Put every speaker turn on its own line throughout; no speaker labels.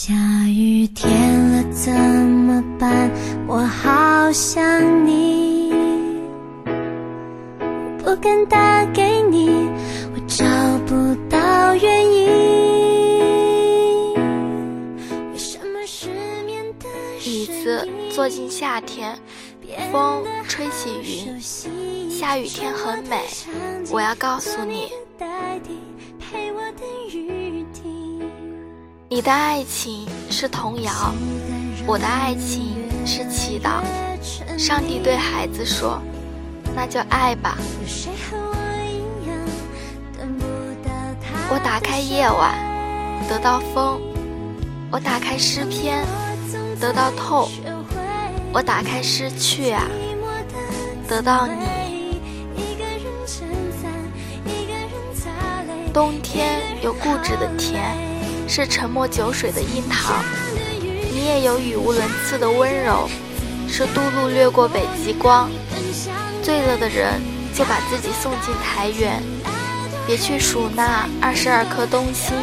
下雨天了怎么办？我好想你，不敢打给你，我找不到原因。为什么失眠的
椅子坐进夏天，风吹起云，下雨天很美。我要告诉你。你的爱情是童谣，我的爱情是祈祷。上帝对孩子说：“那就爱吧。”我打开夜晚，得到风；我打开诗篇，得到痛；我打开失去啊，得到你。冬天有固执的甜。是沉默酒水的樱桃，你也有语无伦次的温柔，是渡路掠过北极光。醉了的人就把自己送进台原，别去数那二十二颗冬星。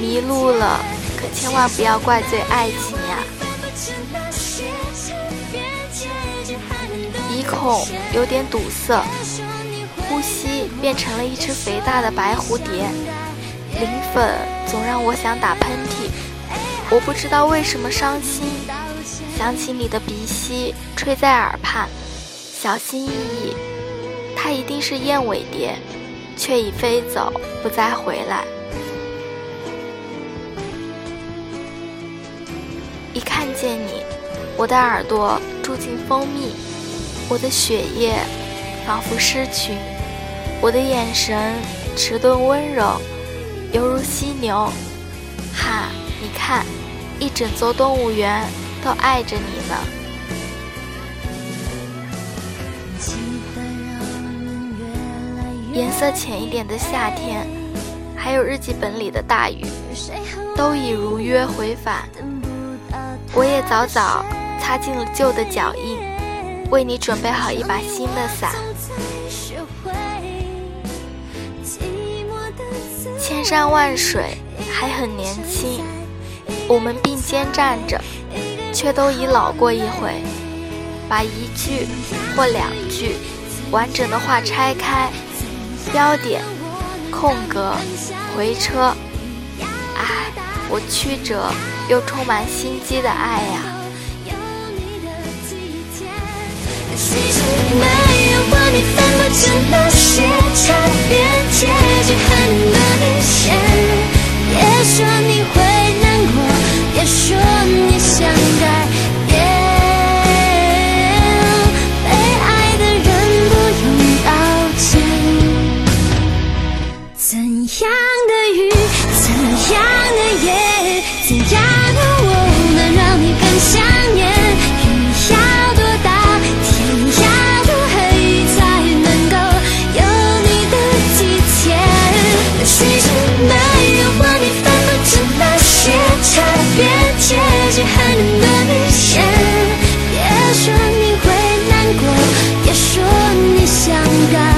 迷路了，可千万不要怪罪爱情呀。鼻孔有点堵塞，呼吸变成了一只肥大的白蝴蝶。磷粉总让我想打喷嚏，我不知道为什么伤心。想起你的鼻息吹在耳畔，小心翼翼，它一定是燕尾蝶，却已飞走，不再回来。一看见你，我的耳朵住进蜂蜜，我的血液仿佛失群，我的眼神迟钝温柔。犹如犀牛，哈！你看，一整座动物园都爱着你呢。颜色浅一点的夏天，还有日记本里的大雨，都已如约回返。我也早早擦净了旧的脚印，为你准备好一把新的伞。山万水，还很年轻，我们并肩站着，却都已老过一回。把一句或两句完整的话拆开，标点、空格、回车。唉，我曲折又充满心机的爱呀。还能多明显？别说你会难过，别说你想改。